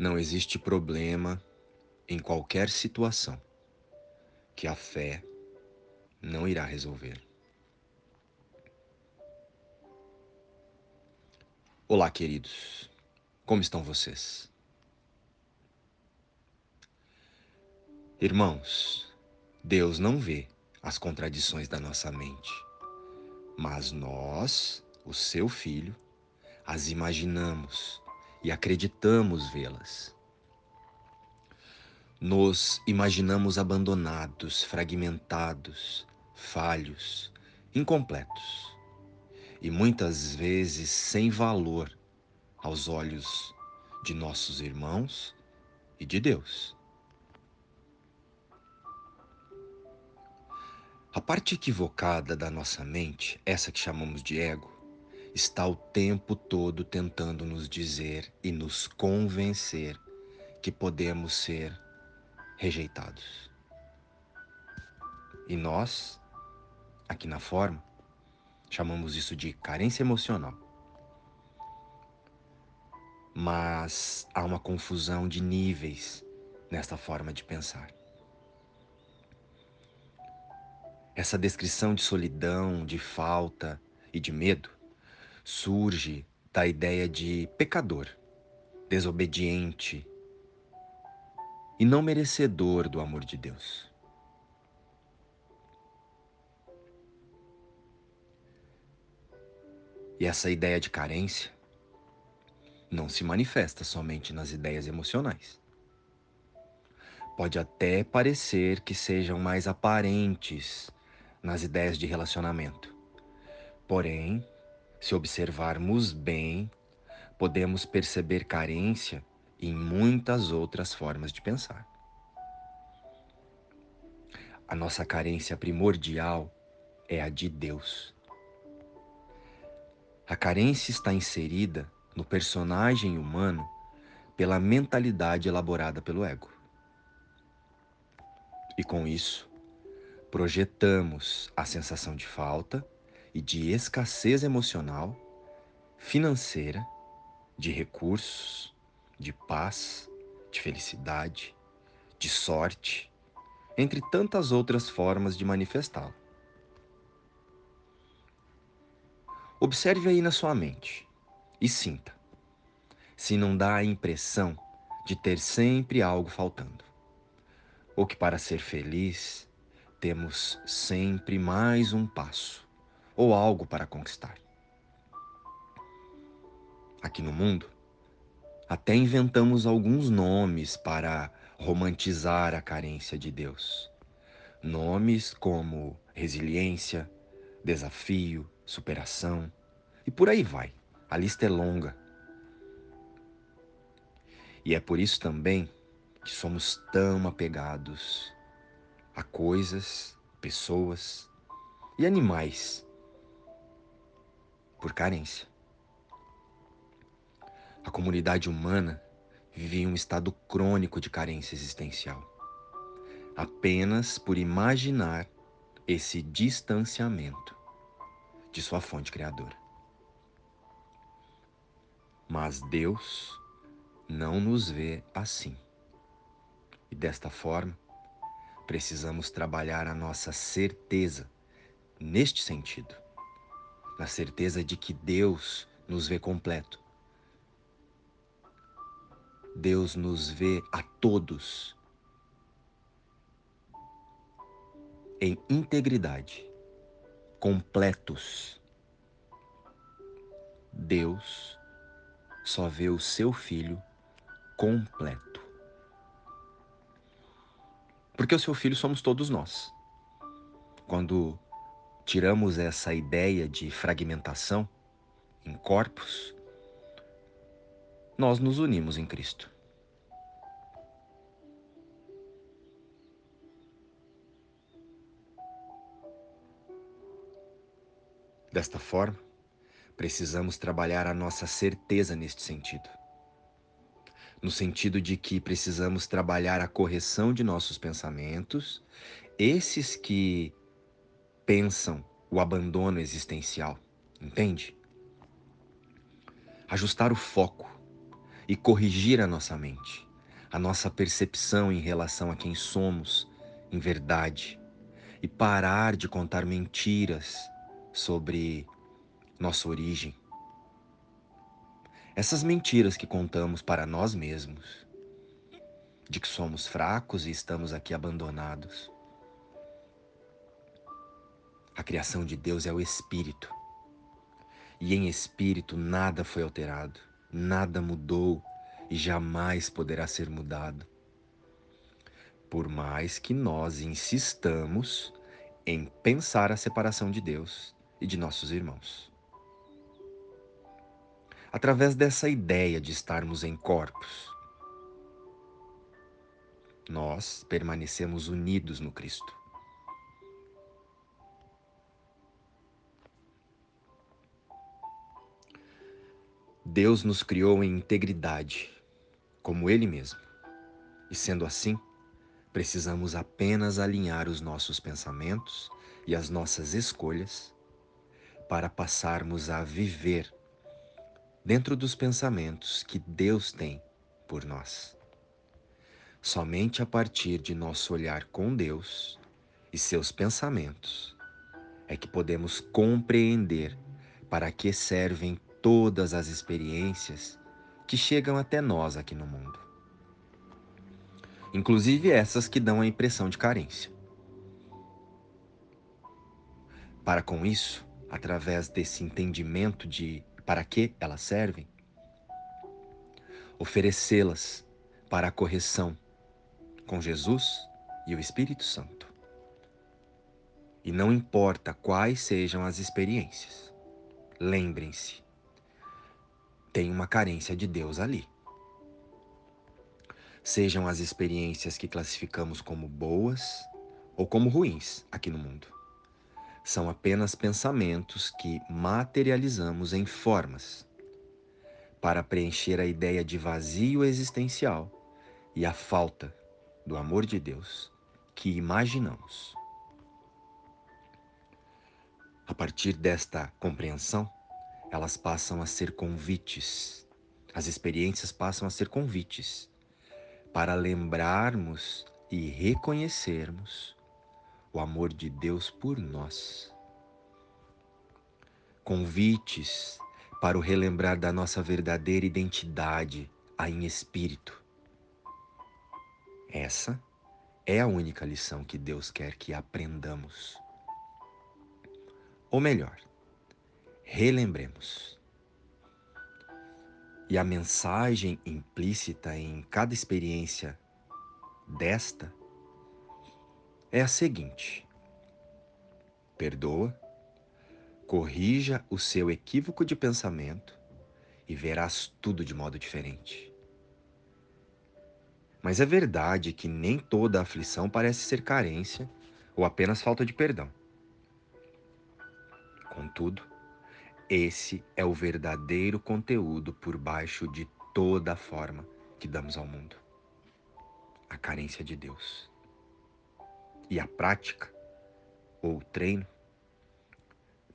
Não existe problema em qualquer situação que a fé não irá resolver. Olá, queridos. Como estão vocês? Irmãos, Deus não vê as contradições da nossa mente, mas nós, o seu filho, as imaginamos e acreditamos vê-las. Nos imaginamos abandonados, fragmentados, falhos, incompletos e muitas vezes sem valor aos olhos de nossos irmãos e de Deus. A parte equivocada da nossa mente, essa que chamamos de ego, está o tempo todo tentando nos dizer e nos convencer que podemos ser rejeitados. E nós, aqui na forma, chamamos isso de carência emocional. Mas há uma confusão de níveis nesta forma de pensar. Essa descrição de solidão, de falta e de medo surge da ideia de pecador, desobediente e não merecedor do amor de Deus. E essa ideia de carência não se manifesta somente nas ideias emocionais. Pode até parecer que sejam mais aparentes nas ideias de relacionamento. Porém, se observarmos bem, podemos perceber carência em muitas outras formas de pensar. A nossa carência primordial é a de Deus. A carência está inserida no personagem humano pela mentalidade elaborada pelo ego. E com isso, projetamos a sensação de falta e de escassez emocional, financeira, de recursos, de paz, de felicidade, de sorte, entre tantas outras formas de manifestá-lo. Observe aí na sua mente e sinta se não dá a impressão de ter sempre algo faltando, ou que para ser feliz temos sempre mais um passo ou algo para conquistar. Aqui no mundo, até inventamos alguns nomes para romantizar a carência de Deus. Nomes como resiliência, desafio, superação e por aí vai. A lista é longa. E é por isso também que somos tão apegados a coisas, pessoas e animais por carência. A comunidade humana vive em um estado crônico de carência existencial, apenas por imaginar esse distanciamento de sua fonte criadora. Mas Deus não nos vê assim. E desta forma, precisamos trabalhar a nossa certeza neste sentido na certeza de que Deus nos vê completo. Deus nos vê a todos em integridade, completos. Deus só vê o seu filho completo. Porque o seu filho somos todos nós. Quando tiramos essa ideia de fragmentação em corpos, nós nos unimos em Cristo. Desta forma, precisamos trabalhar a nossa certeza neste sentido. No sentido de que precisamos trabalhar a correção de nossos pensamentos, esses que pensam o abandono existencial, entende? Ajustar o foco e corrigir a nossa mente, a nossa percepção em relação a quem somos em verdade e parar de contar mentiras sobre nossa origem. Essas mentiras que contamos para nós mesmos, de que somos fracos e estamos aqui abandonados. A criação de Deus é o Espírito. E em Espírito nada foi alterado, nada mudou e jamais poderá ser mudado. Por mais que nós insistamos em pensar a separação de Deus e de nossos irmãos. Através dessa ideia de estarmos em corpos, nós permanecemos unidos no Cristo. Deus nos criou em integridade, como Ele mesmo. E sendo assim, precisamos apenas alinhar os nossos pensamentos e as nossas escolhas para passarmos a viver dentro dos pensamentos que Deus tem por nós. Somente a partir de nosso olhar com Deus e seus pensamentos é que podemos compreender para que servem todas as experiências que chegam até nós aqui no mundo. Inclusive essas que dão a impressão de carência. Para com isso, através desse entendimento de para que elas servem, oferecê-las para a correção com Jesus e o Espírito Santo. E não importa quais sejam as experiências, lembrem-se, tem uma carência de Deus ali. Sejam as experiências que classificamos como boas ou como ruins aqui no mundo. São apenas pensamentos que materializamos em formas para preencher a ideia de vazio existencial e a falta do amor de Deus que imaginamos. A partir desta compreensão, elas passam a ser convites, as experiências passam a ser convites para lembrarmos e reconhecermos o amor de Deus por nós. Convites para o relembrar da nossa verdadeira identidade, a em espírito essa é a única lição que Deus quer que aprendamos. Ou melhor, relembremos. E a mensagem implícita em cada experiência desta é a seguinte: perdoa, corrija o seu equívoco de pensamento e verás tudo de modo diferente. Mas é verdade que nem toda aflição parece ser carência ou apenas falta de perdão. Contudo, esse é o verdadeiro conteúdo por baixo de toda a forma que damos ao mundo. A carência de Deus. E a prática, ou o treino,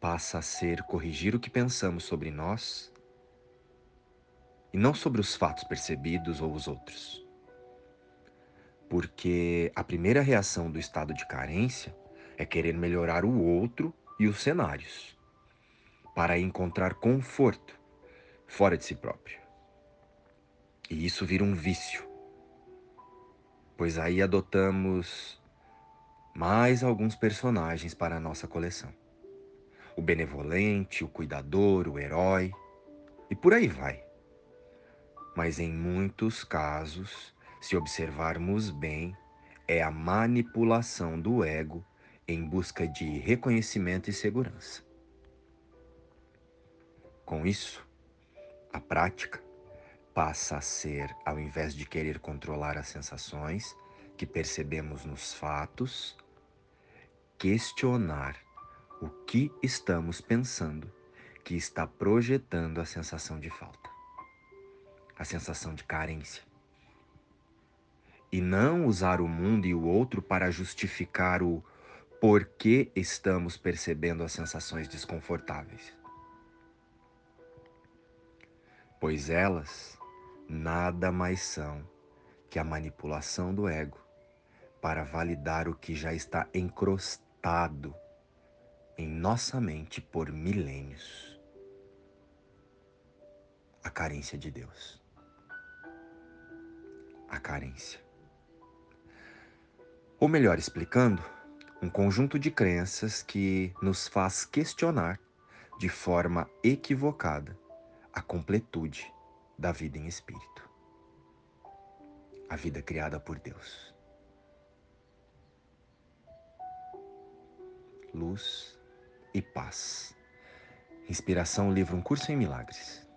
passa a ser corrigir o que pensamos sobre nós e não sobre os fatos percebidos ou os outros. Porque a primeira reação do estado de carência é querer melhorar o outro e os cenários, para encontrar conforto fora de si próprio. E isso vira um vício, pois aí adotamos mais alguns personagens para a nossa coleção: o benevolente, o cuidador, o herói, e por aí vai. Mas em muitos casos, se observarmos bem, é a manipulação do ego em busca de reconhecimento e segurança. Com isso, a prática passa a ser, ao invés de querer controlar as sensações que percebemos nos fatos, questionar o que estamos pensando que está projetando a sensação de falta, a sensação de carência e não usar o mundo e o outro para justificar o porquê estamos percebendo as sensações desconfortáveis. Pois elas nada mais são que a manipulação do ego para validar o que já está encrostado em nossa mente por milênios a carência de Deus. A carência. Ou melhor explicando, um conjunto de crenças que nos faz questionar de forma equivocada a completude da vida em espírito. A vida criada por Deus. Luz e paz. Inspiração livro Um Curso em Milagres.